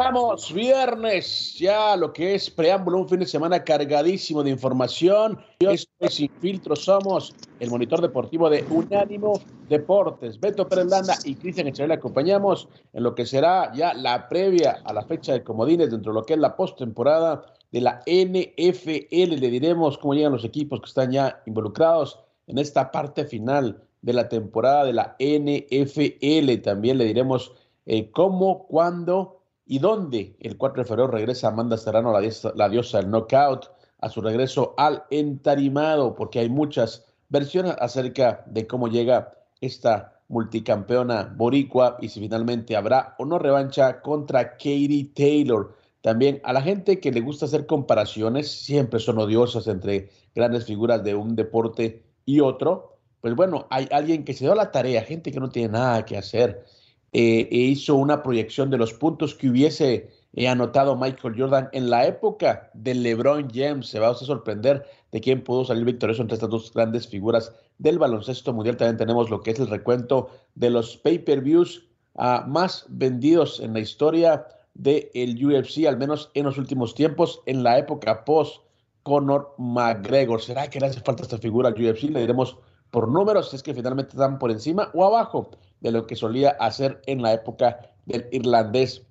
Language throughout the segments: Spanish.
Arrancamos viernes, ya lo que es preámbulo, un fin de semana cargadísimo de información. Esto es Sin Filtro, somos el monitor deportivo de Unánimo Deportes. Beto Pérez Landa y Cristian le acompañamos en lo que será ya la previa a la fecha de comodines dentro de lo que es la postemporada de la NFL. Le diremos cómo llegan los equipos que están ya involucrados en esta parte final de la temporada de la NFL. También le diremos eh, cómo, cuándo y dónde el 4 de febrero regresa Amanda Serrano, la diosa, la diosa del knockout, a su regreso al entarimado, porque hay muchas versiones acerca de cómo llega esta multicampeona boricua y si finalmente habrá o no revancha contra Katie Taylor. También a la gente que le gusta hacer comparaciones, siempre son odiosas entre grandes figuras de un deporte y otro. Pues bueno, hay alguien que se dio la tarea, gente que no tiene nada que hacer, eh, e hizo una proyección de los puntos que hubiese eh, anotado Michael Jordan en la época de LeBron James. Se va a sorprender de quién pudo salir victorioso entre estas dos grandes figuras del baloncesto mundial. También tenemos lo que es el recuento de los pay-per-views uh, más vendidos en la historia del el UFC, al menos en los últimos tiempos, en la época post Conor McGregor. ¿Será que le hace falta esta figura al UFC? Le diremos por números, si es que finalmente están por encima o abajo de lo que solía hacer en la época del irlandés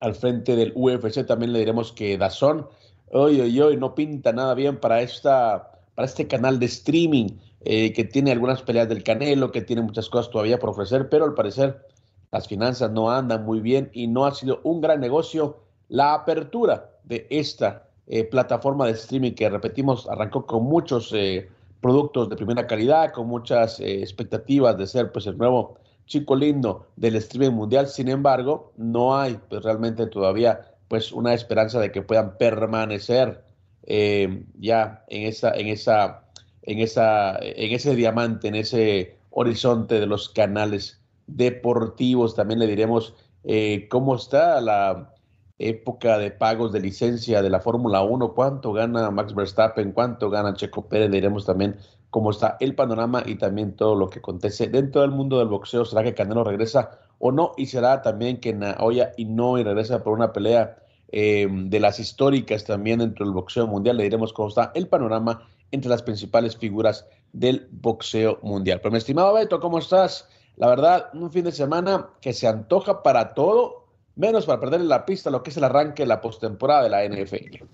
al frente del UFC. También le diremos que Dazón, hoy, hoy, hoy, no pinta nada bien para, esta, para este canal de streaming eh, que tiene algunas peleas del Canelo, que tiene muchas cosas todavía por ofrecer, pero al parecer las finanzas no andan muy bien y no ha sido un gran negocio la apertura de esta eh, plataforma de streaming que, repetimos, arrancó con muchos... Eh, productos de primera calidad, con muchas eh, expectativas de ser pues el nuevo chico lindo del streaming mundial. Sin embargo, no hay pues realmente todavía pues una esperanza de que puedan permanecer eh, ya en esa, en esa, en esa, en ese diamante, en ese horizonte de los canales deportivos. También le diremos eh, cómo está la época de pagos de licencia de la Fórmula 1, cuánto gana Max Verstappen, cuánto gana Checo Pérez, diremos también cómo está el panorama y también todo lo que acontece dentro del mundo del boxeo. ¿Será que Canelo regresa o no? Y será también que Naoya y regresa por una pelea eh, de las históricas también dentro del boxeo mundial. Le diremos cómo está el panorama entre las principales figuras del boxeo mundial. Pero mi estimado Beto, ¿cómo estás? La verdad, un fin de semana que se antoja para todo menos para perder la pista lo que es el arranque de la postemporada de la NFL.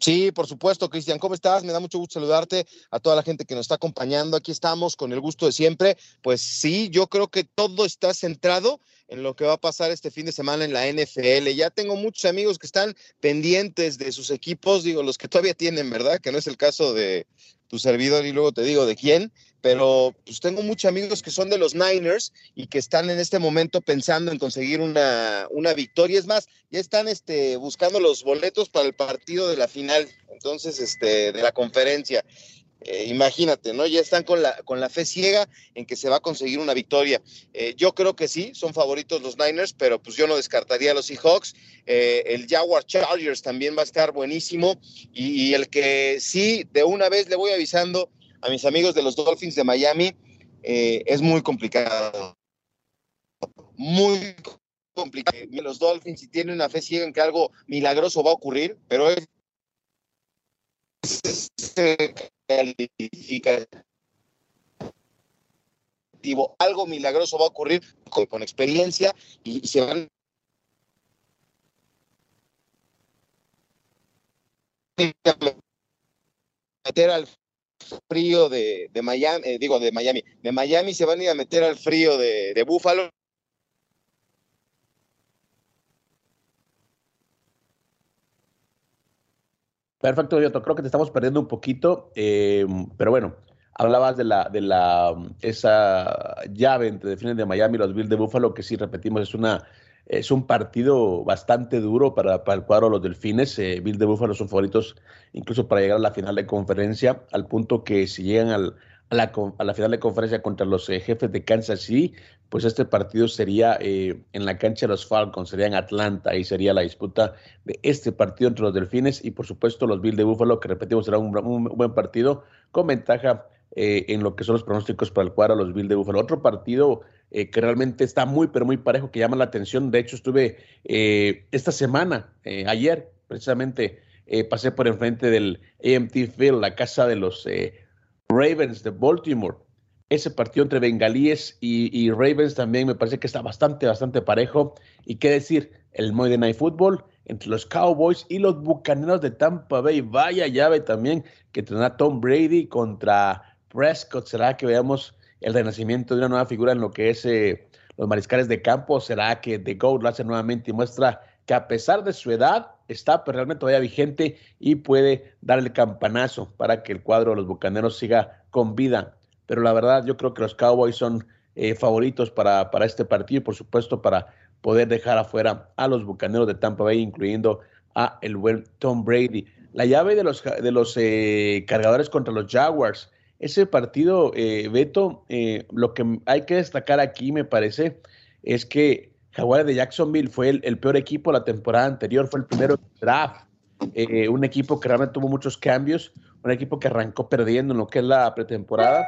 Sí, por supuesto, Cristian, ¿cómo estás? Me da mucho gusto saludarte a toda la gente que nos está acompañando. Aquí estamos con el gusto de siempre. Pues sí, yo creo que todo está centrado en lo que va a pasar este fin de semana en la NFL. Ya tengo muchos amigos que están pendientes de sus equipos, digo, los que todavía tienen, ¿verdad? Que no es el caso de tu servidor y luego te digo de quién, pero pues tengo muchos amigos que son de los Niners y que están en este momento pensando en conseguir una, una victoria. Es más, ya están este, buscando los boletos para el partido de la final, entonces, este, de la conferencia. Eh, imagínate, ¿no? Ya están con la, con la fe ciega en que se va a conseguir una victoria. Eh, yo creo que sí, son favoritos los Niners, pero pues yo no descartaría a los Seahawks. Eh, el Jaguar Chargers también va a estar buenísimo. Y, y, el que sí, de una vez le voy avisando a mis amigos de los Dolphins de Miami, es muy complicado. Muy complicado. Los Dolphins, si tienen una fe ciega en que algo milagroso va a ocurrir, pero es algo milagroso va a ocurrir con, con experiencia y, y, se van meter al frío de, Miami, eh, digo de Miami, de Miami se van a ir a meter al frío de, de Buffalo. Perfecto, yo creo que te estamos perdiendo un poquito, eh, pero bueno, hablabas de la de la esa llave entre Delfines de Miami y los Bills de Buffalo, que sí repetimos, es una es un partido bastante duro para, para el cuadro de los Delfines. Eh, Bills de Buffalo son favoritos incluso para llegar a la final de conferencia, al punto que si llegan al, a, la, final de conferencia contra los eh, jefes de Kansas City, pues este partido sería eh, en la cancha de los Falcons, sería en Atlanta, y sería la disputa de este partido entre los Delfines y por supuesto los Bills de Buffalo, que repetimos será un, un buen partido con ventaja eh, en lo que son los pronósticos para el cuadro los Bills de Buffalo. Otro partido eh, que realmente está muy, pero muy parejo, que llama la atención. De hecho, estuve eh, esta semana, eh, ayer precisamente, pasé por enfrente del AMT Field, la casa de los Ravens de Baltimore ese partido entre bengalíes y, Ravens también me parece que está bastante, bastante parejo. Y qué decir, el Monday Night Football entre los Cowboys y los Bucaneros de Tampa Bay. Vaya llave también que tendrá Tom Brady contra Prescott. ¿Será que veamos el renacimiento de una nueva figura en lo que es eh, los mariscales de campo? ¿Será que The GOAT lo hace nuevamente y muestra que a pesar de su edad está pero realmente todavía vigente y puede dar el campanazo para que el cuadro de los Bucaneros siga con vida pero la verdad yo creo que los Cowboys son eh, favoritos para, para este partido y por supuesto para poder dejar afuera a los Bucaneros de Tampa Bay, incluyendo a el buen Tom Brady. La llave de los, de los eh, cargadores contra los Jaguars. Ese partido, eh, Beto, eh, lo que hay que destacar aquí, me parece, es que Jaguars de Jacksonville fue el, peor equipo la temporada anterior, fue el primero draft. Eh, un equipo que realmente tuvo muchos cambios, un equipo que arrancó perdiendo en lo que es la pretemporada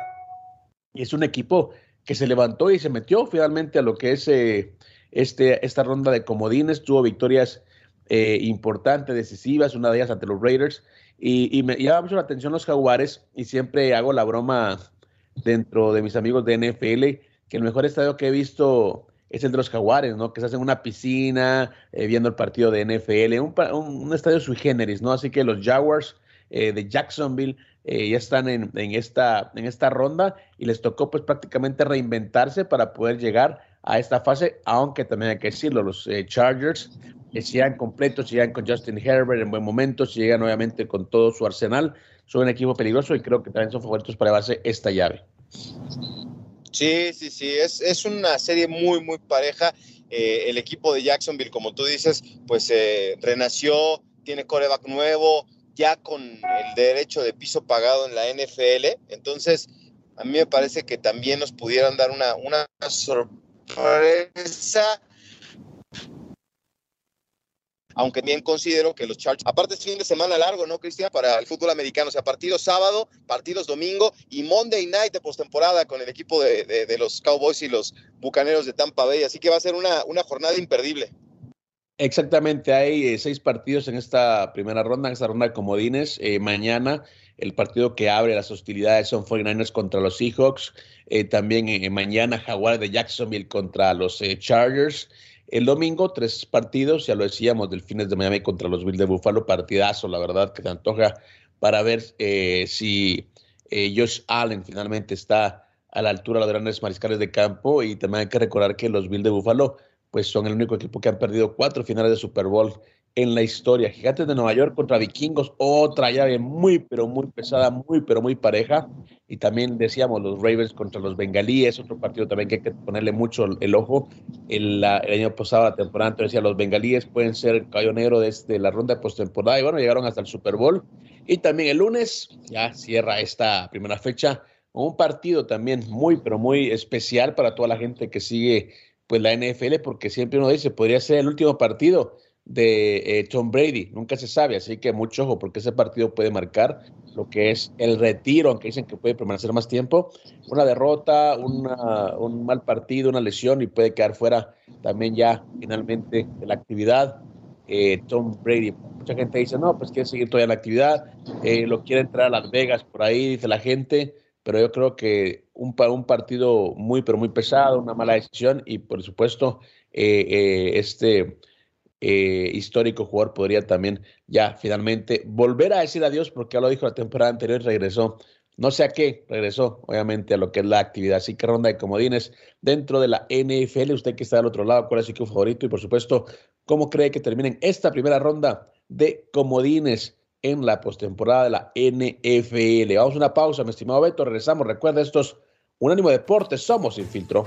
y es un equipo que se levantó y se metió finalmente a lo que es eh, este, esta ronda de comodines. Tuvo victorias eh, importantes, decisivas, una de ellas ante los Raiders. Y, me llama mucho la atención los Jaguares y siempre hago la broma dentro de mis amigos de NFL que el mejor estadio que he visto es el de los Jaguares, ¿no? Que se hacen una piscina eh, viendo el partido de NFL, un, un, un, estadio sui generis, ¿no? Así que los Jaguars eh, de Jacksonville eh, ya están en, en, esta, en esta ronda y les tocó pues prácticamente reinventarse para poder llegar a esta fase, aunque también hay que decirlo, los eh, Chargers eh, llegan completos, si llegan con Justin Herbert en buen momento, si llegan obviamente con todo su arsenal, son un equipo peligroso y creo que también son favoritos para llevarse esta llave. Sí, sí, sí, es, es una serie muy, muy pareja. Eh, el equipo de Jacksonville, como tú dices, pues eh, renació, tiene coreback nuevo, ya con el derecho de piso pagado en la NFL. Entonces, a mí me parece que también nos pudieran dar una, una sorpresa. Aunque bien considero que los Chargers, aparte es fin de semana largo, ¿no, Cristian? Para el fútbol americano, o sea, partidos sábado, partidos domingo y Monday night de postemporada con el equipo de, de, los Cowboys y los Bucaneros de Tampa Bay. Así que va a ser una, una jornada imperdible. Exactamente, hay eh, seis partidos en esta primera ronda, en esta ronda de comodines. Eh, mañana el partido que abre las hostilidades son 49ers contra los Seahawks. Eh, también eh, mañana Jaguar de Jacksonville contra los eh, Chargers. El domingo, tres partidos, ya lo decíamos, Delfines de Miami contra los Bills de Buffalo. Partidazo, la verdad, que se antoja para ver si Josh Allen finalmente está a la altura de los grandes mariscales de campo. Y también hay que recordar que los Bills de Buffalo pues son el único equipo que han perdido cuatro finales de Super Bowl en la historia. Gigantes de Nueva York contra Vikingos, otra llave muy, pero muy pesada, muy, pero muy pareja. Y también decíamos los Ravens contra los Bengalíes, otro partido también que hay que ponerle mucho el ojo. El, el año pasado, la temporada anterior, decía los Bengalíes pueden ser el caballo negro desde la ronda de postemporada. Y bueno, llegaron hasta el Super Bowl. Y también el lunes, ya cierra esta primera fecha, un partido también muy, pero muy especial para toda la gente que sigue pues la NFL, porque siempre uno dice, podría ser el último partido de eh, Tom Brady, nunca se sabe, así que mucho ojo, porque ese partido puede marcar lo que es el retiro, aunque dicen que puede permanecer más tiempo, una derrota, una, un mal partido, una lesión y puede quedar fuera también ya finalmente de la actividad. Eh, Tom Brady, mucha gente dice, no, pues quiere seguir todavía en la actividad, eh, lo quiere entrar a Las Vegas por ahí, dice la gente, pero yo creo que un, un partido muy, pero muy pesado, una mala decisión y por supuesto eh, eh, este eh, histórico jugador podría también ya finalmente volver a decir adiós, porque ya lo dijo la temporada anterior y regresó. No sé a qué, regresó obviamente a lo que es la actividad. Así que ronda de comodines dentro de la NFL. Usted que está del otro lado, ¿cuál es su equipo favorito? Y por supuesto, ¿cómo cree que terminen esta primera ronda de comodines en la postemporada de la NFL? Vamos a una pausa, mi estimado Beto. Regresamos. Recuerda, estos Unánimo Deportes, somos sin filtro.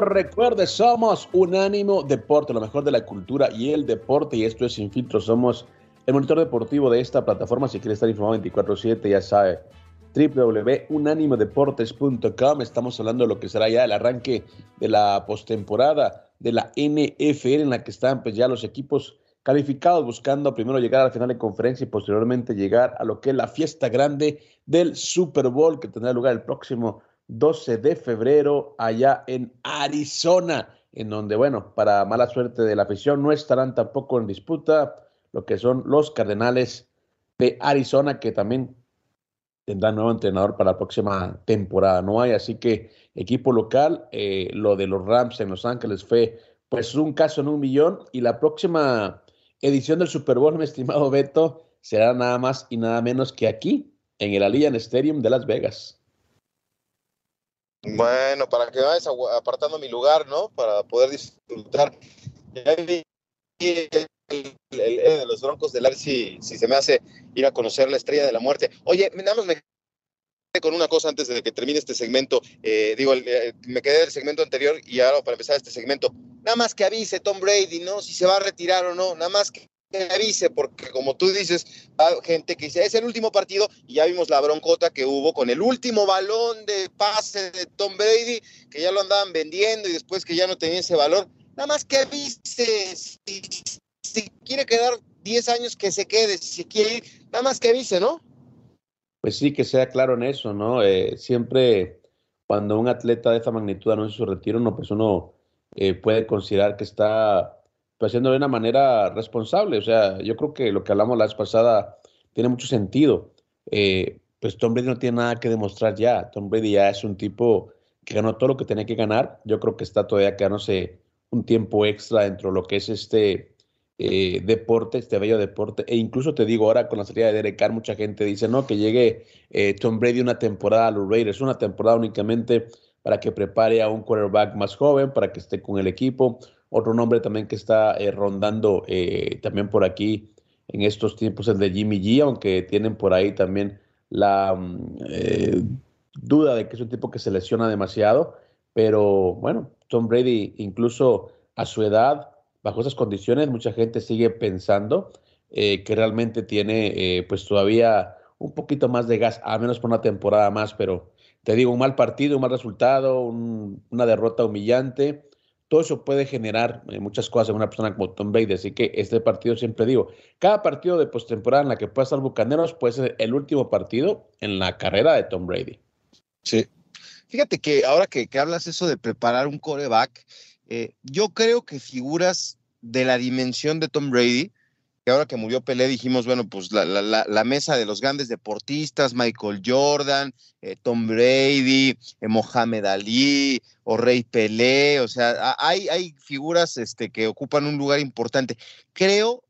Recuerde, somos Unánimo Deporte, lo mejor de la cultura y el deporte, y esto es Sin Filtro. Somos el monitor deportivo de esta plataforma. Si quiere estar informado 24-7, ya sabe, www.unanimodeportes.com. Estamos hablando de lo que será ya el arranque de la postemporada de la NFL, en la que están pues ya los equipos calificados buscando primero llegar a la final de conferencia y posteriormente llegar a lo que es la fiesta grande del Super Bowl que tendrá lugar el próximo 12 de febrero allá en Arizona, en donde, bueno, para mala suerte de la afición, no estarán tampoco en disputa lo que son los Cardenales de Arizona, que también tendrán nuevo entrenador para la próxima temporada. No hay, así que equipo local, eh, lo de los Rams en Los Ángeles fue pues un caso en un millón y la próxima edición del Super Bowl, mi estimado Beto, será nada más y nada menos que aquí, en el Allianz Stadium de Las Vegas. Bueno, para que vayas apartando mi lugar, ¿no? Para poder disfrutar. Ya vi el, de los Broncos del si, si se me hace ir a conocer la estrella de la muerte. Oye, nada más me con una cosa antes de que termine este segmento. Eh, digo, eh, me quedé del segmento anterior y ahora para empezar este segmento. Nada más que avise Tom Brady, ¿no? Si se va a retirar o no. Nada más que que avise, porque como tú dices, hay gente que dice, es el último partido, y ya vimos la broncota que hubo con el último balón de pase de Tom Brady, que ya lo andaban vendiendo y después que ya no tenía ese valor. Nada más que avise, si, quiere quedar 10 años, que se quede, si quiere ir, nada más que avise, ¿no? Pues sí, que sea claro en eso, ¿no? Eh, siempre cuando un atleta de esa magnitud anuncia su retiro, no, pues uno eh, puede considerar que está pero haciendo de una manera responsable. O sea, yo creo que lo que hablamos la vez pasada tiene mucho sentido. Eh, pues Tom Brady no tiene nada que demostrar ya. Tom Brady ya es un tipo que ganó todo lo que tenía que ganar. Yo creo que está todavía quedándose un tiempo extra dentro de lo que es este eh, deporte, este bello deporte. E incluso te digo ahora con la salida de Derek Carr, mucha gente dice, no, que llegue eh, Tom Brady una temporada a los Raiders, una temporada únicamente para que prepare a un quarterback más joven, para que esté con el equipo. Otro nombre también que está eh, rondando eh, también por aquí en estos tiempos es de Jimmy G, aunque tienen por ahí también la mm, eh, duda de que es un tipo que se lesiona demasiado. Pero bueno, Tom Brady, incluso a su edad, bajo esas condiciones, mucha gente sigue pensando que realmente tiene pues todavía un poquito más de gas, a menos por una temporada más, pero te digo, un mal partido, un mal resultado, una derrota humillante, todo eso puede generar eh, muchas cosas en una persona como Tom Brady. Así que este partido, siempre digo, cada partido de postemporada en la que pueda estar Bucaneros puede ser el último partido en la carrera de Tom Brady. Sí. Fíjate que ahora que, hablas eso de preparar un coreback, eh, yo creo que figuras de la dimensión de Tom Brady que ahora que murió Pelé dijimos, bueno, pues la, mesa de los grandes deportistas, Michael Jordan, eh, Tom Brady, eh, Mohamed Ali o Rey Pelé, o sea, hay, figuras este, que ocupan un lugar importante. Creo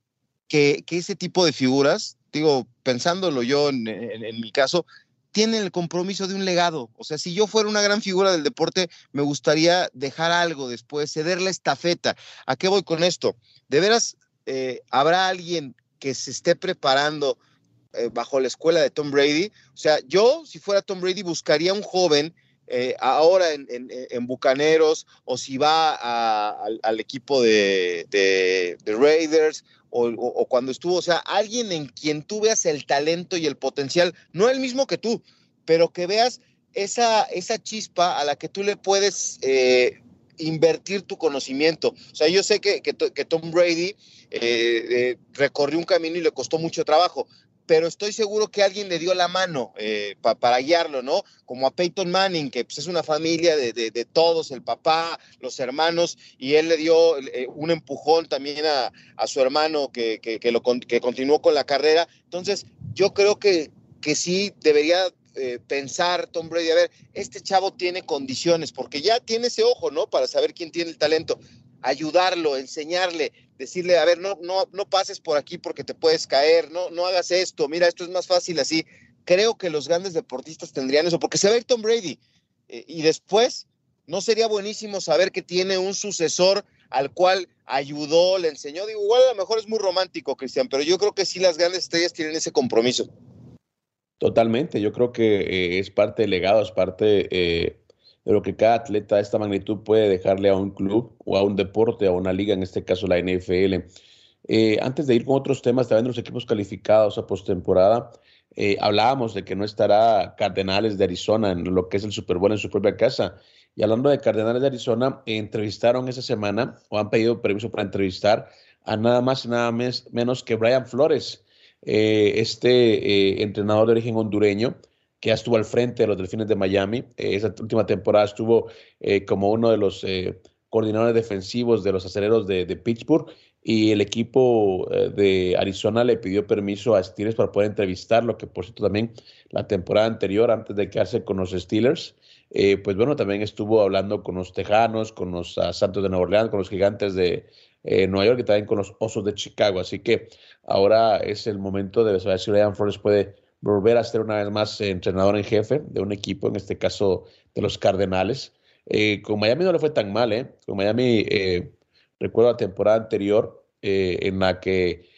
que, ese tipo de figuras, digo, pensándolo yo en, en mi caso, tienen el compromiso de un legado. O sea, si yo fuera una gran figura del deporte, me gustaría dejar algo después, ceder la estafeta. ¿A qué voy con esto? De veras, eh, ¿habrá alguien que se esté preparando eh, bajo la escuela de Tom Brady? O sea, yo, si fuera Tom Brady, buscaría un joven eh, ahora en, Bucaneros o si va al, equipo de, Raiders o, cuando estuvo, o sea, alguien en quien tú veas el talento y el potencial, no el mismo que tú, pero que veas esa, esa chispa a la que tú le puedes invertir tu conocimiento. O sea, yo sé que, Tom Brady eh, recorrió un camino y le costó mucho trabajo, pero estoy seguro que alguien le dio la mano eh, para guiarlo, ¿no? Como a Peyton Manning, que pues, es una familia de, todos, el papá, los hermanos, y él le dio eh, un empujón también a, su hermano que, lo, que continuó con la carrera. Entonces, yo creo que, que sí debería eh, pensar Tom Brady, a ver, este chavo tiene condiciones, porque ya tiene ese ojo, ¿no? Para saber quién tiene el talento ayudarlo, enseñarle, decirle, a ver, no, no, no pases por aquí porque te puedes caer, no, no hagas esto, mira, esto es más fácil así. Creo que los grandes deportistas tendrían eso, porque se ir Tom Brady. Eh, y después, ¿no sería buenísimo saber que tiene un sucesor al cual ayudó, le enseñó? Digo, igual a lo mejor es muy romántico, Cristian, pero yo creo que sí las grandes estrellas tienen ese compromiso. Totalmente, yo creo que eh, es parte del legado, es parte eh, de lo que cada atleta de esta magnitud puede dejarle a un club o a un deporte, a una liga, en este caso la NFL. Eh, antes de ir con otros temas, también los equipos calificados a postemporada, eh, hablábamos de que no estará Cardenales de Arizona en lo que es el Super Bowl en su propia casa. Y hablando de Cardenales de Arizona, entrevistaron esa semana o han pedido permiso para entrevistar a nada más y nada menos que Brian Flores, eh, este entrenador de origen hondureño, que estuvo al frente de los Delfines de Miami. Eh, esa última temporada estuvo eh, como uno de los eh, coordinadores defensivos de los aceleros de, Pittsburgh y el equipo de Arizona le pidió permiso a Steelers para poder entrevistarlo, que por cierto también la temporada anterior, antes de quedarse con los Steelers, pues bueno, también estuvo hablando con los Tejanos, con los ah, Santos de Nueva Orleans, con los Gigantes de Nueva York y también con los Osos de Chicago. Así que ahora es el momento de saber si Ryan Flores puede volver a ser una vez más entrenador en jefe de un equipo, en este caso de los Cardenales. Eh, con Miami no le fue tan mal, ¿eh? Con Miami, eh, recuerdo la temporada anterior eh, en la que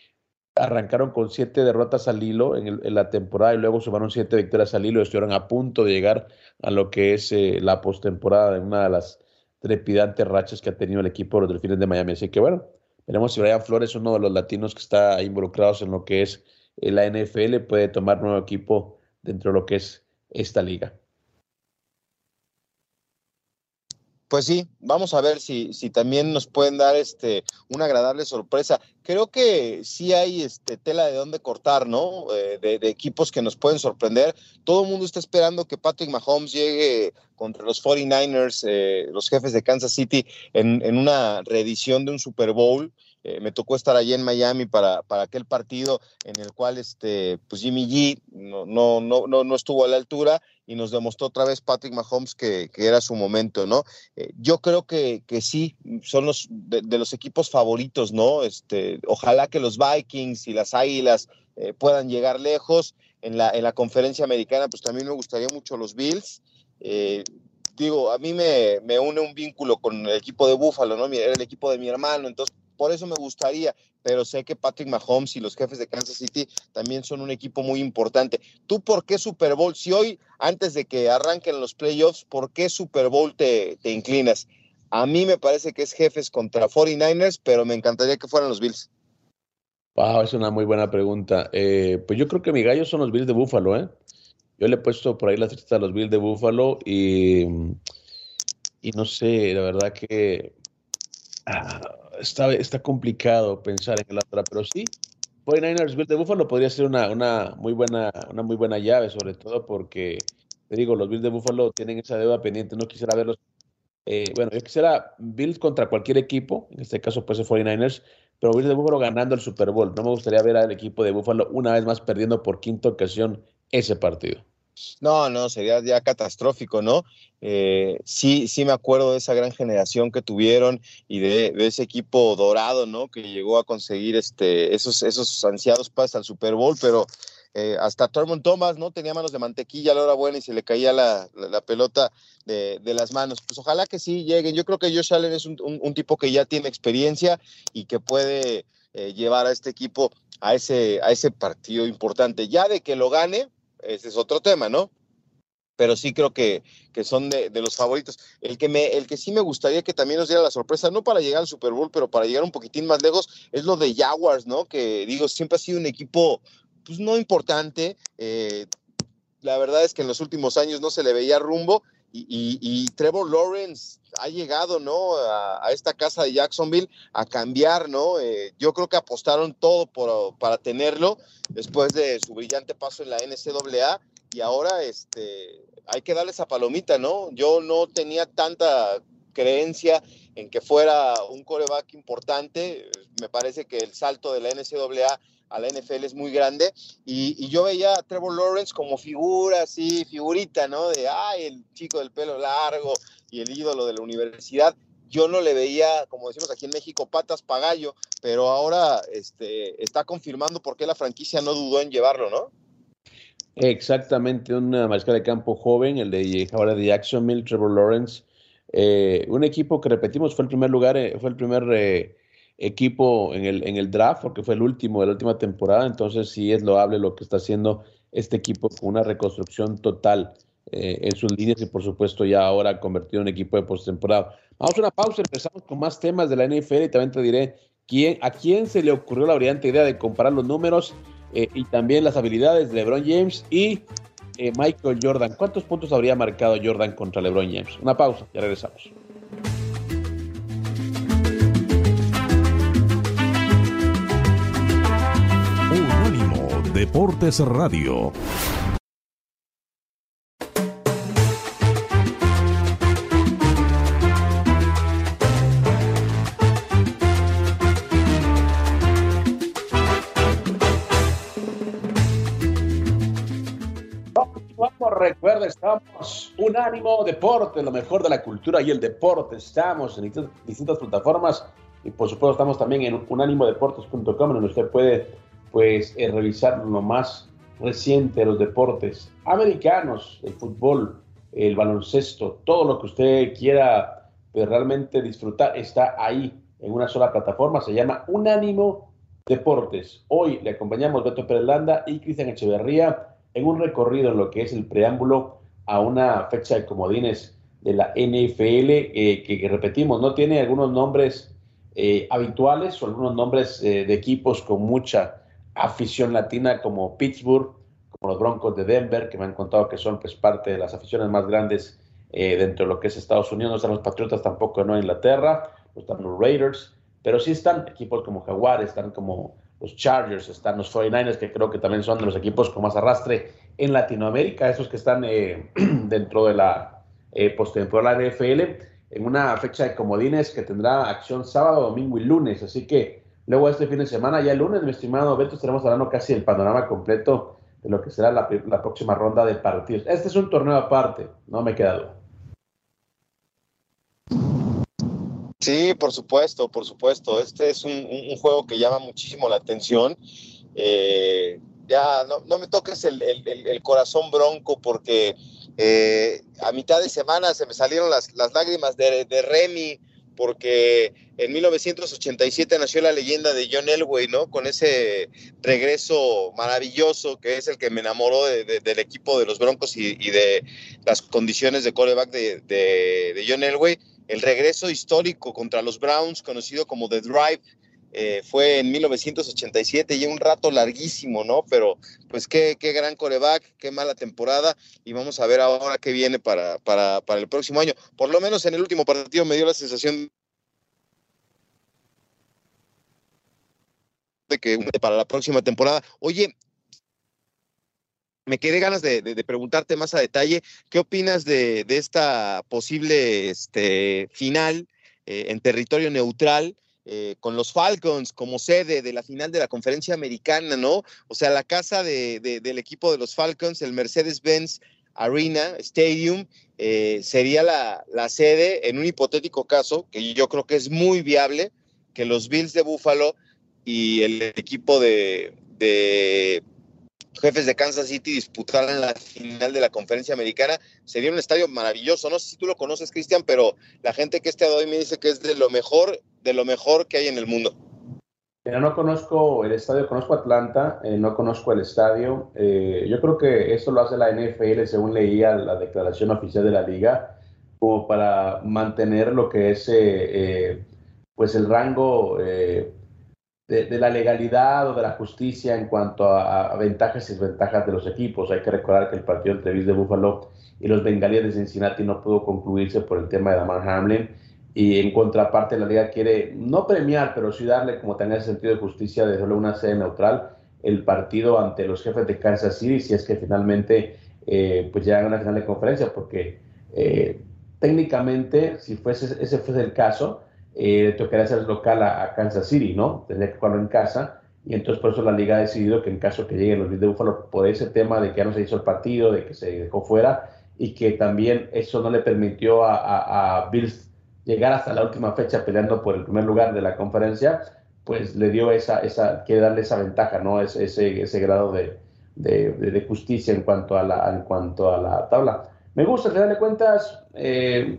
arrancaron con siete derrotas al hilo en, la temporada y luego sumaron siete victorias al hilo y estuvieron a punto de llegar a lo que es la postemporada en una de las trepidantes rachas que ha tenido el equipo de los Delfines de Miami. Así que bueno, veremos si Brian Flores, uno de los latinos que está involucrados en lo que es la NFL puede tomar nuevo equipo dentro de lo que es esta liga. Pues sí, vamos a ver si, si también nos pueden dar este, una agradable sorpresa. Creo que sí hay este, tela de dónde cortar, ¿no? Eh, de, equipos que nos pueden sorprender. Todo el mundo está esperando que Patrick Mahomes llegue contra los 49ers, eh, los jefes de Kansas City, en, en una reedición de un Super Bowl. Eh, me tocó estar allí en Miami para, para, aquel partido en el cual este, pues Jimmy G no, no, no, no, estuvo a la altura y nos demostró otra vez Patrick Mahomes que, que era su momento, ¿no? Eh, yo creo que, que sí, son los de, los equipos favoritos, ¿no? Este, ojalá que los Vikings y las Águilas eh, puedan llegar lejos. En la, en la conferencia americana, pues también me gustaría mucho los Bills. digo, a mí me, me, une un vínculo con el equipo de Buffalo, ¿no? Era el equipo de mi hermano, entonces por eso me gustaría, pero sé que Patrick Mahomes y los jefes de Kansas City también son un equipo muy importante. ¿Tú por qué Super Bowl? Si hoy, antes de que arranquen los playoffs, ¿por qué Super Bowl te, inclinas? A mí me parece que es jefes contra 49ers, pero me encantaría que fueran los Bills. Wow, es una muy buena pregunta. Eh, pues yo creo que mi gallo son los Bills de Buffalo, ¿eh? Yo le he puesto por ahí la fiesta a los Bills de Buffalo y, y no sé, la verdad que ah, está, está complicado pensar en la otra, pero sí, 49ers Bills de Buffalo podría ser una, una, muy buena, una muy buena llave, sobre todo porque, te digo, los Bills de Buffalo tienen esa deuda pendiente, no quisiera verlos. Eh, bueno, yo quisiera Bills contra cualquier equipo, en este caso puede ser 49ers, pero Bills de Buffalo ganando el Super Bowl. No me gustaría ver al equipo de Buffalo una vez más perdiendo por quinta ocasión ese partido. No, no, sería ya catastrófico, ¿no? Eh, sí, sí me acuerdo de esa gran generación que tuvieron y de, ese equipo dorado, ¿no? Que llegó a conseguir este, esos, esos ansiados pases al Super Bowl, pero eh, hasta Thurman Thomas, ¿no? Tenía manos de mantequilla a la hora buena y se le caía la, pelota de, las manos. Pues ojalá que sí lleguen. Yo creo que Josh Allen es un, tipo que ya tiene experiencia y que puede eh, llevar a este equipo a ese, a ese partido importante. Ya de que lo gane, ese es otro tema, ¿no? pero sí creo que, que son de, los favoritos. El que, me, el que sí me gustaría que también nos diera la sorpresa, no para llegar al Super Bowl, pero para llegar un poquitín más lejos, es lo de Jaguars, ¿no? Que digo, siempre ha sido un equipo, pues no importante. Eh, la verdad es que en los últimos años no se le veía rumbo y, Trevor Lawrence ha llegado, ¿no? A, esta casa de Jacksonville a cambiar, ¿no? Eh, yo creo que apostaron todo por, para tenerlo después de su brillante paso en la NCAA y ahora este, hay que darle esa palomita, ¿no? Yo no tenía tanta creencia en que fuera un coreback importante. Me parece que el salto de la NCAA a la NFL es muy grande. Y, yo veía a Trevor Lawrence como figura, así, figurita, ¿no? De, ay, el chico del pelo largo y el ídolo de la universidad. Yo no le veía, como decimos aquí en México, patas pagallo, pero ahora este, está confirmando por qué la franquicia no dudó en llevarlo, ¿no? Exactamente, un mariscal de campo joven, el de ahora de Jacksonville, Trevor Lawrence. Eh, un equipo que repetimos fue el primer lugar, eh, fue el primer eh, equipo en el, en el draft, porque fue el último de la última temporada. Entonces, sí es loable lo que está haciendo este equipo con una reconstrucción total en sus líneas y, por supuesto, ya ahora convertido en equipo de postemporada. Vamos a una pausa, empezamos con más temas de la NFL y también te diré quién, a quién se le ocurrió la brillante idea de comparar los números eh, y también las habilidades de LeBron James y eh, Michael Jordan. ¿Cuántos puntos habría marcado Jordan contra LeBron James? Una pausa, ya regresamos. Unánimo Deportes Radio. Recuerda, estamos Unánimo Deporte, lo mejor de la cultura y el deporte. Estamos en distintas, plataformas y por supuesto estamos también en unánimodeportes.com donde usted puede pues eh, revisar lo más reciente de los deportes americanos, el fútbol, el baloncesto, todo lo que usted quiera pues, realmente disfrutar está ahí en una sola plataforma, se llama Unánimo Deportes. Hoy le acompañamos Beto Perelanda y Cristian Echeverría en un recorrido en lo que es el preámbulo a una fecha de comodines de la NFL, eh, que, repetimos, no tiene algunos nombres eh, habituales o algunos nombres eh, de equipos con mucha afición latina como Pittsburgh, como los Broncos de Denver, que me han contado que son pues, parte de las aficiones más grandes dentro de lo que es Estados Unidos. No están los Patriotas tampoco, no Inglaterra, no están los Raiders, pero sí están equipos como Jaguares, están como los Chargers, están los 49ers, que creo que también son de los equipos con más arrastre en Latinoamérica, esos que están eh, dentro de la eh, postemporada NFL, en una fecha de comodines que tendrá acción sábado, domingo y lunes. Así que luego este fin de semana, ya el lunes, mi estimado Beto, estaremos hablando casi del panorama completo de lo que será la, la próxima ronda de partidos. Este es un torneo aparte, no me queda duda. Sí, por supuesto, por supuesto. Este es un, juego que llama muchísimo la atención. Eh, ya no, me toques el, corazón bronco porque eh, a mitad de semana se me salieron las, lágrimas de, Remy porque en 1987 nació la leyenda de John Elway, ¿no? Con ese regreso maravilloso que es el que me enamoró del equipo de los Broncos y, de las condiciones de coreback de, de John Elway el regreso histórico contra los Browns, conocido como The Drive, eh, fue en 1987 y un rato larguísimo, ¿no? Pero pues qué, qué gran coreback, qué mala temporada y vamos a ver ahora qué viene para, para, para el próximo año. Por lo menos en el último partido me dio la sensación de que para la próxima temporada, oye, me quedé ganas de, preguntarte más a detalle, ¿qué opinas de, esta posible este, final eh, en territorio neutral? Eh, con los Falcons como sede de la final de la conferencia americana, ¿no? O sea, la casa del equipo de los Falcons, el Mercedes-Benz Arena Stadium, eh, sería la, sede en un hipotético caso, que yo creo que es muy viable, que los Bills de Buffalo y el equipo de jefes de Kansas City disputaran la final de la conferencia americana. Sería un estadio maravilloso. No sé si tú lo conoces, Cristian, pero la gente que ha estado hoy me dice que es de lo mejor, de lo mejor que hay en el mundo. no conozco el estadio, conozco Atlanta, eh, no conozco el estadio. Eh, yo creo que esto lo hace la NFL, según leía la declaración oficial de la liga, como para mantener lo que es eh, pues el rango de, la legalidad o de la justicia en cuanto a, ventajas y desventajas de los equipos. Hay que recordar que el partido entre Bills de Buffalo y los Bengalíes de Cincinnati no pudo concluirse por el tema de Damar Hamlin y en contraparte la liga quiere no premiar, pero sí darle como tener sentido de justicia de solo una sede neutral el partido ante los jefes de Kansas City si es que finalmente eh, pues llegan a una final de conferencia porque eh, técnicamente si fuese ese fuese el caso eh, tocaría ser local a, Kansas City, ¿no? Tendría que jugarlo en casa y entonces por eso la liga ha decidido que en caso que lleguen los Bills de Búfalo por ese tema de que ya no se hizo el partido, de que se dejó fuera y que también eso no le permitió a, a, a Bills llegar hasta la última fecha peleando por el primer lugar de la conferencia, pues le dio esa, esa quiere darle esa ventaja, ¿no? Ese, ese, ese grado de, de, de, justicia en cuanto a la, en cuanto a la tabla. Me gusta, te darle cuentas, eh,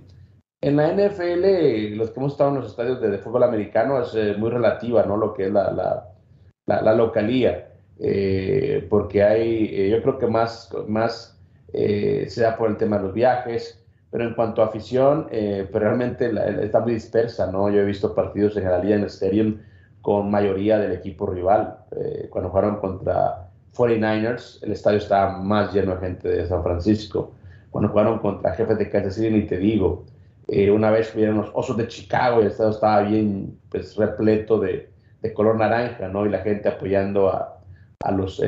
en la NFL, los que hemos estado en los estadios de, fútbol americano, es eh, muy relativa, ¿no? Lo que es la, la, la, localía, eh, porque hay, yo creo que más, más se da por el tema de los viajes, pero en cuanto a afición, eh, pues realmente está muy dispersa, ¿no? Yo he visto partidos en la Liga en el Stadium con mayoría del equipo rival. Eh, cuando jugaron contra 49ers, el estadio estaba más lleno de gente de San Francisco. Cuando jugaron contra jefes de Kansas City, ni te digo. Eh, una vez vieron los Osos de Chicago y el estadio estaba bien pues, repleto de, de color naranja, ¿no? Y la gente apoyando a, a los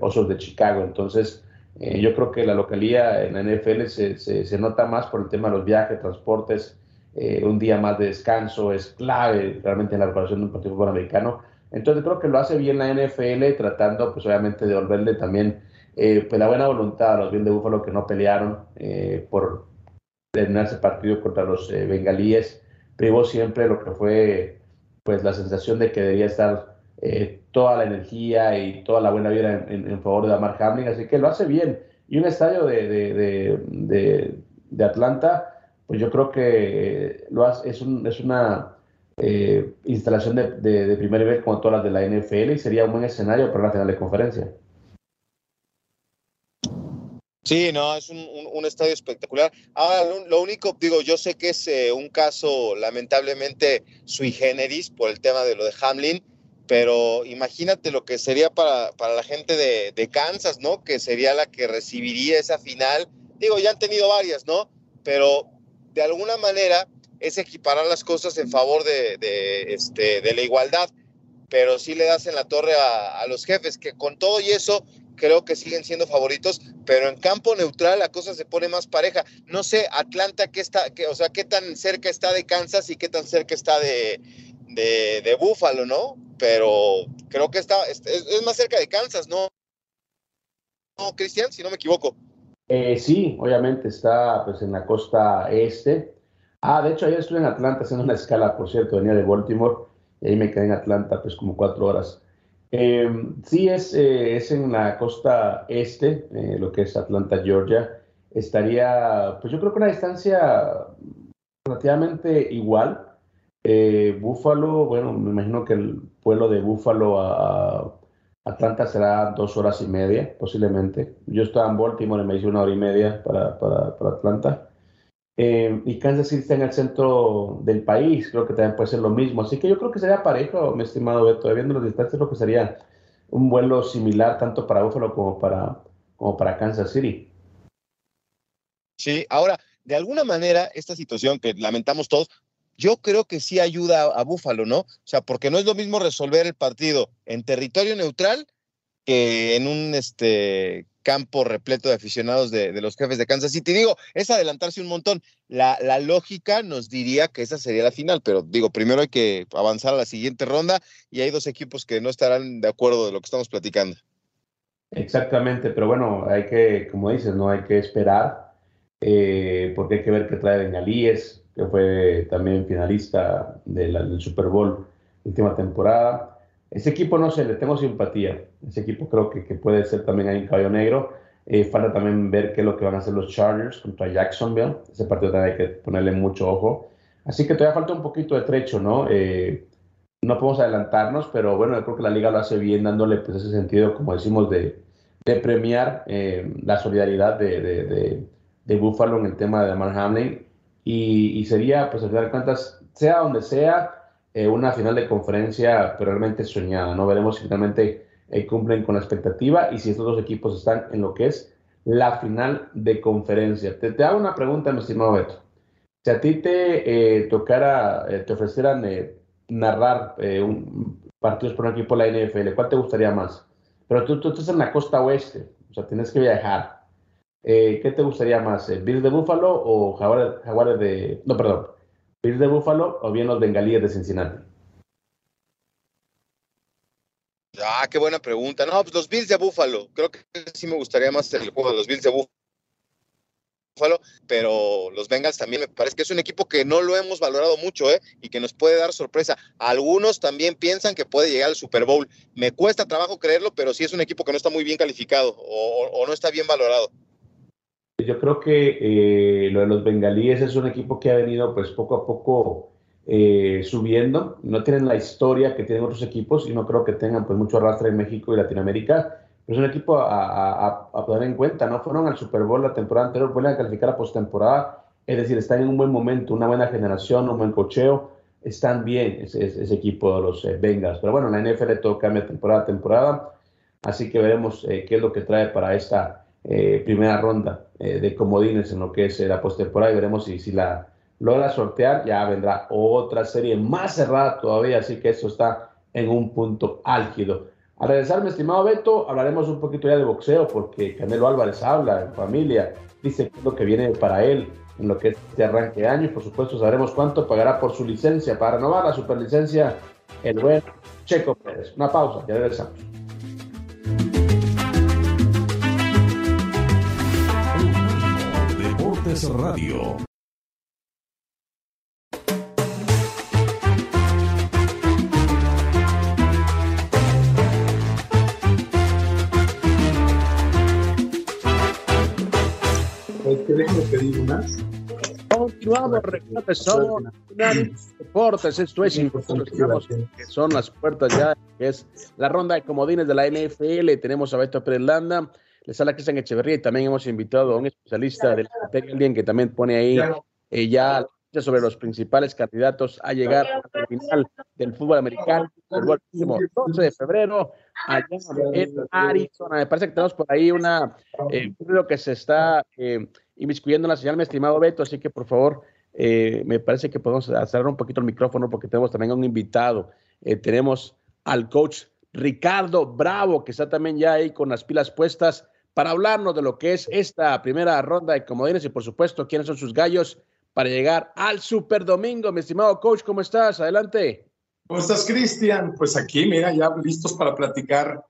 Osos de Chicago. Entonces, eh, yo creo que la localía en la NFL se, se, nota más por el tema de los viajes, transportes, eh, un día más de descanso es clave realmente en la preparación de un partido fútbol americano. Entonces creo que lo hace bien la NFL tratando pues obviamente de devolverle también eh, pues, la buena voluntad a los bien de Búfalo que no pelearon por terminar ese partido contra los bengalíes. Privó siempre lo que fue pues la sensación de que debía estar eh, toda la energía y toda la buena vida en, favor de Amar Hamlin, así que lo hace bien. Y un estadio de, de, de, Atlanta, pues yo creo que lo hace, es, un, es una eh, instalación de, primer nivel como todas las de la NFL y sería un buen escenario para la final de conferencia. Sí, no, es un, un, estadio espectacular. Ahora, lo, único, digo, yo sé que es eh, un caso lamentablemente sui generis por el tema de lo de Hamlin, pero imagínate lo que sería para, la gente de, Kansas, ¿no? Que sería la que recibiría esa final. Digo, ya han tenido varias, ¿no? Pero de alguna manera es equiparar las cosas en favor de, este, de la igualdad, pero sí le das en la torre a, los jefes, que con todo y eso creo que siguen siendo favoritos, pero en campo neutral la cosa se pone más pareja. No sé, Atlanta, ¿qué está, qué, o sea, qué tan cerca está de Kansas y qué tan cerca está de, de, Búfalo, ¿no? Pero creo que está, es, más cerca de Kansas, ¿no? ¿No, Cristian? Si no me equivoco. Eh, sí, obviamente está pues en la costa este. Ah, de hecho ayer estuve en Atlanta haciendo una escala, por cierto, venía de Baltimore y ahí me quedé en Atlanta pues como cuatro horas. Eh, sí, es, eh, es en la costa este, lo que es Atlanta, Georgia. Estaría, pues yo creo que una distancia relativamente igual. Eh, Búfalo, bueno, me imagino que el vuelo de Búfalo a, Atlanta será dos horas y media, posiblemente. Yo estaba en Baltimore y me hice una hora y media para, para, para Atlanta. Eh, y Kansas City está en el centro del país, creo que también puede ser lo mismo. Así que yo creo que sería parejo, mi estimado Beto. Viendo los distancias, creo que sería un vuelo similar tanto para Búfalo como para, como para Kansas City. Sí, ahora, de alguna manera, esta situación que lamentamos todos, yo creo que sí ayuda a, Búfalo, ¿no? O sea, porque no es lo mismo resolver el partido en territorio neutral que en un este, campo repleto de aficionados de, los jefes de Kansas City. Digo, es adelantarse un montón. La, la, lógica nos diría que esa sería la final, pero digo, primero hay que avanzar a la siguiente ronda y hay dos equipos que no estarán de acuerdo de lo que estamos platicando. Exactamente, pero bueno, hay que, como dices, no hay que esperar, eh, porque hay que ver qué trae Bengalíes, que fue también finalista del Super Bowl última temporada. Ese equipo no sé, le tengo simpatía. Ese equipo creo que, que puede ser también ahí un caballo negro. Eh, falta también ver qué es lo que van a hacer los Chargers contra Jacksonville. Ese partido también hay que ponerle mucho ojo. Así que todavía falta un poquito de trecho, ¿no? Eh, no podemos adelantarnos, pero bueno, yo creo que la liga lo hace bien dándole pues ese sentido, como decimos, de, de premiar eh, la solidaridad de, de, de, Buffalo en el tema de Damar Hamlin y, sería, pues al final de cuentas, sea donde sea, eh, una final de conferencia realmente soñada, ¿no? Veremos si finalmente eh, cumplen con la expectativa y si estos dos equipos están en lo que es la final de conferencia. Te, te hago una pregunta, mi estimado Beto. Si a ti te tocara, te ofrecieran narrar un, partidos por un equipo de la NFL, ¿cuál te gustaría más? Pero tú, tú estás en la costa oeste, o sea, tienes que viajar. Eh, ¿Qué te gustaría más, Bills de Buffalo o Jaguares, de... No, perdón, Bills de Buffalo o bien los Bengalíes de Cincinnati? Ah, qué buena pregunta. No, pues los Bills de Buffalo. Creo que sí me gustaría más el juego de los Bills de Buffalo pero los Bengals también me parece que es un equipo que no lo hemos valorado mucho ¿eh? y que nos puede dar sorpresa. Algunos también piensan que puede llegar al Super Bowl. Me cuesta trabajo creerlo, pero sí es un equipo que no está muy bien calificado o, no está bien valorado. Yo creo que eh, lo de los bengalíes es un equipo que ha venido pues poco a poco eh, subiendo. No tienen la historia que tienen otros equipos y no creo que tengan pues mucho arrastre en México y Latinoamérica es un equipo a, a, poner en cuenta, ¿no? Fueron al Super Bowl la temporada anterior, vuelven a calificar a postemporada, es decir, están en un buen momento, una buena generación, un buen cocheo, están bien ese, equipo de los eh, Bengals. Pero bueno, la NFL todo cambia temporada a temporada, así que veremos eh, qué es lo que trae para esta eh, primera ronda de comodines en lo que es la postemporada y veremos si, si la logra sortear, ya vendrá otra serie más cerrada todavía, así que eso está en un punto álgido. Al regresar, mi estimado Beto, hablaremos un poquito ya de boxeo, porque Canelo Álvarez habla en familia, dice lo que viene para él en lo que es este arranque de año, y por supuesto sabremos cuánto pagará por su licencia para renovar la superlicencia el buen Checo Pérez. Una pausa, ya regresamos. Deportes Radio. Continuamos, recuerden, somos Deportes, esto es que son las puertas ya, que es la ronda de comodines de la NFL, tenemos a Beto Pérez Les habla Cristian Echeverría y también hemos invitado a un especialista del alguien que también pone ahí eh, ya sobre los principales candidatos a llegar al final del fútbol americano el próximo 12 de febrero allá en Arizona. Me parece que tenemos por ahí una eh, que se está eh, inmiscuyendo en la señal, mi estimado Beto, así que por favor, eh, me parece que podemos cerrar un poquito el micrófono porque tenemos también a un invitado. Eh, tenemos al coach Ricardo Bravo, que está también ya ahí con las pilas puestas para hablarnos de lo que es esta primera ronda de comodines y por supuesto quiénes son sus gallos para llegar al Super Domingo. Mi estimado coach, ¿cómo estás? Adelante. ¿Cómo estás, Cristian? Pues aquí, mira, ya listos para platicar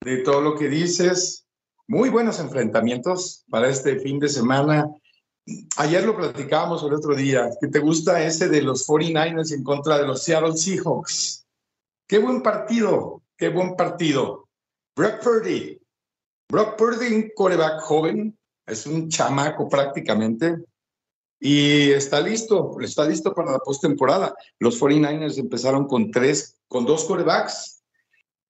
de todo lo que dices. Muy buenos enfrentamientos para este fin de semana. Ayer lo platicábamos el otro día. ¿Qué te gusta ese de los 49ers en contra de los Seattle Seahawks? Qué buen partido, qué buen partido. Brock Purdy. Brock Purdy, un coreback joven, es un chamaco prácticamente, y está listo, está listo para la postemporada. Los 49ers empezaron con tres, con dos corebacks.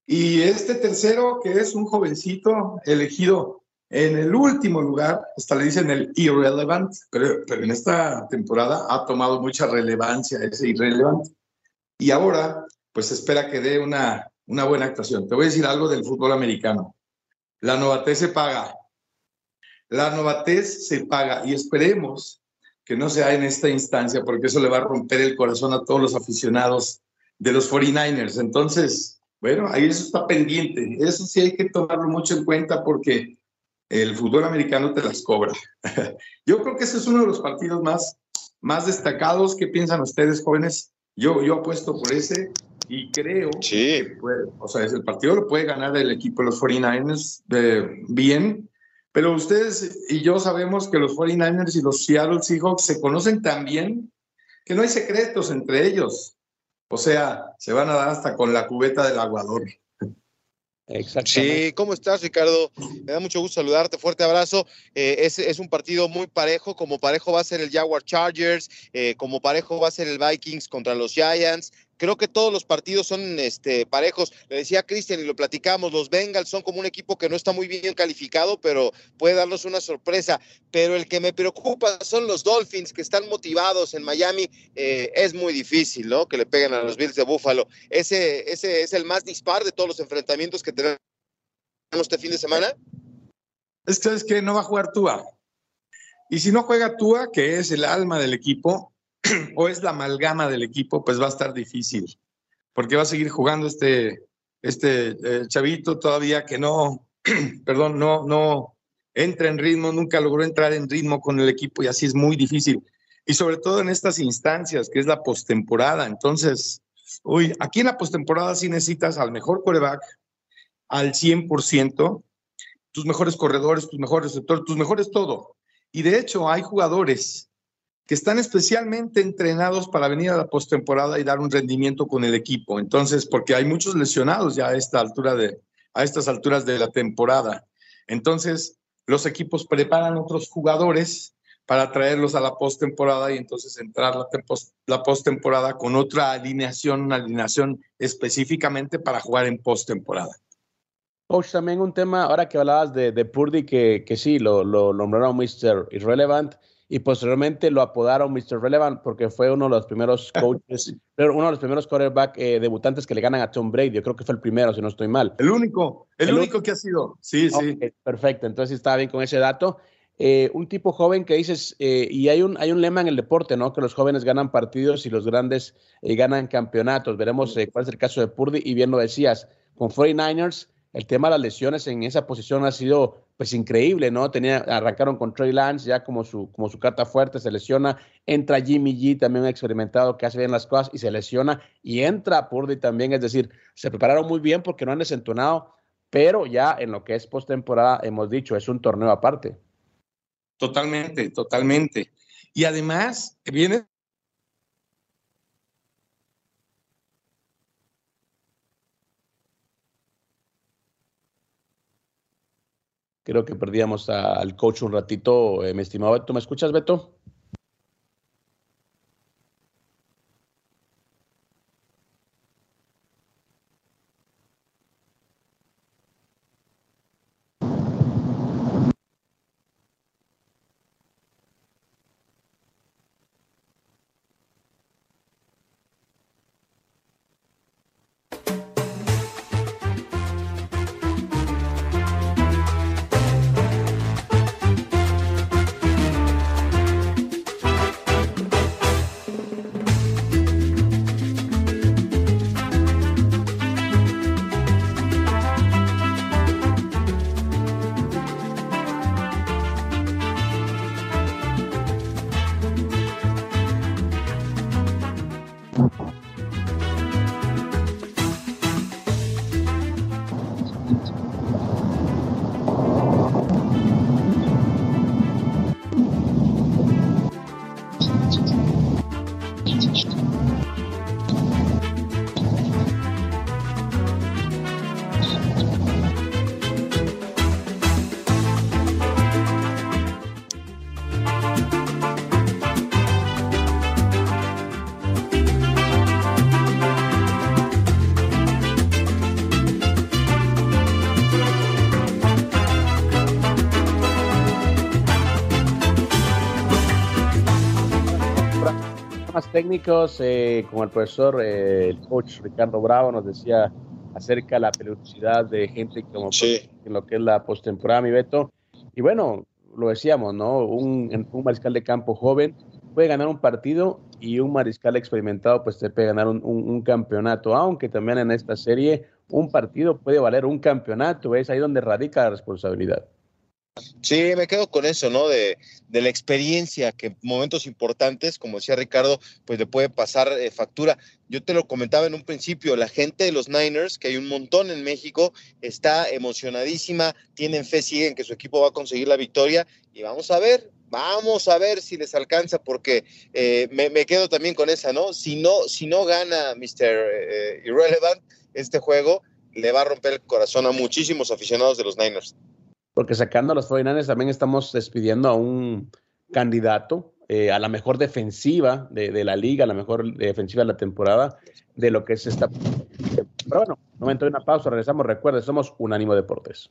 Y este tercero, que es un jovencito elegido en el último lugar, hasta le dicen el irrelevant, pero, pero en esta temporada ha tomado mucha relevancia ese irrelevant. Y ahora, pues espera que dé una, una buena actuación. Te voy a decir algo del fútbol americano. La novatez se paga. La novatez se paga y esperemos que no sea en esta instancia, porque eso le va a romper el corazón a todos los aficionados de los 49ers. Entonces, bueno, ahí eso está pendiente. Eso sí hay que tomarlo mucho en cuenta porque el fútbol americano te las cobra. Yo creo que ese es uno de los partidos más, más destacados. ¿Qué piensan ustedes, jóvenes? Yo, yo apuesto por ese y creo sí. que puede, o sea, el partido lo puede ganar el equipo de los 49ers eh, bien, pero ustedes y yo sabemos que los 49ers y los Seattle Seahawks se conocen tan bien que no hay secretos entre ellos. O sea, se van a dar hasta con la cubeta del aguador. Sí, ¿cómo estás, Ricardo? Me da mucho gusto saludarte, fuerte abrazo. Eh, es, es, un partido muy parejo, como parejo va a ser el Jaguar Chargers, eh, como parejo va a ser el Vikings contra los Giants, creo que todos los partidos son este, parejos. Le decía Cristian y lo platicamos, los Bengals son como un equipo que no está muy bien calificado, pero puede darnos una sorpresa. Pero el que me preocupa son los Dolphins, que están motivados en Miami. Eh, es muy difícil, ¿no? Que le peguen a los Bills de Buffalo. Ese, ese es el más dispar de todos los enfrentamientos que tenemos este fin de semana. Es que, es que no va a jugar Tua. Y si no juega Tua, que es el alma del equipo, o es la amalgama del equipo, pues va a estar difícil, porque va a seguir jugando este, este eh, chavito todavía que no, perdón, no, no entra en ritmo, nunca logró entrar en ritmo con el equipo y así es muy difícil. Y sobre todo en estas instancias, que es la postemporada. Entonces, uy, aquí en la postemporada sí necesitas al mejor coreback, al 100%, tus mejores corredores, tus mejores receptores, tus mejores todo. Y de hecho hay jugadores que están especialmente entrenados para venir a la postemporada y dar un rendimiento con el equipo. Entonces, porque hay muchos lesionados ya a esta altura de a estas alturas de la temporada. Entonces, los equipos preparan otros jugadores para traerlos a la postemporada y entonces entrar la, la postemporada con otra alineación, una alineación específicamente para jugar en postemporada. Coach, también un tema, ahora que hablabas de, de Purdy, que, que sí, lo, lo nombraron Mr. Irrelevant y posteriormente lo apodaron Mr. Relevant porque fue uno de los primeros coaches, uno de los primeros quarterback eh, debutantes que le ganan a Tom Brady. Yo creo que fue el primero, si no estoy mal. El único, el, único que ha sido. Sí, sí. Perfecto, entonces estaba bien con ese dato. Eh, un tipo joven que dices, eh, y hay un, hay un lema en el deporte, ¿no? Que los jóvenes ganan partidos y los grandes ganan campeonatos. Veremos cuál es el caso de Purdy, y bien lo decías, con 49ers el tema de las lesiones en esa posición ha sido pues increíble, ¿no? Tenía, arrancaron con Trey Lance ya como su, como su carta fuerte, se lesiona, entra Jimmy G, también experimentado que hace bien las cosas y se lesiona, y entra Purdy también, es decir, se prepararon muy bien porque no han desentonado, pero ya en lo que es postemporada, hemos dicho, es un torneo aparte. Totalmente, totalmente. Y además, viene Creo que perdíamos al coach un ratito, eh, mi estimado Beto. ¿Me escuchas, Beto? Técnicos, eh, como el profesor, eh, el coach Ricardo Bravo nos decía acerca de la peligrosidad de gente como en lo que es la postemporada, mi Beto. Y bueno, lo decíamos, ¿no? Un, un, mariscal de campo joven puede ganar un partido y un mariscal experimentado pues te puede ganar un, un campeonato, aunque también en esta serie un partido puede valer un campeonato, es ahí donde radica la responsabilidad. Sí, me quedo con eso, ¿no? De, la experiencia que en momentos importantes, como decía Ricardo, pues le puede pasar eh, factura. Yo te lo comentaba en un principio, la gente de los Niners, que hay un montón en México, está emocionadísima, tienen fe, siguen que su equipo va a conseguir la victoria y vamos a ver, vamos a ver si les alcanza, porque eh, me, quedo también con esa, ¿no? Si no, si no gana Mr. Eh, Irrelevant este juego, le va a romper el corazón a muchísimos aficionados de los Niners porque sacando a los 49 también estamos despidiendo a un candidato eh, a la mejor defensiva de, la liga, a la mejor defensiva de la temporada, de lo que es esta. Pero bueno, momento de una pausa, regresamos. Recuerden, somos Unánimo Deportes.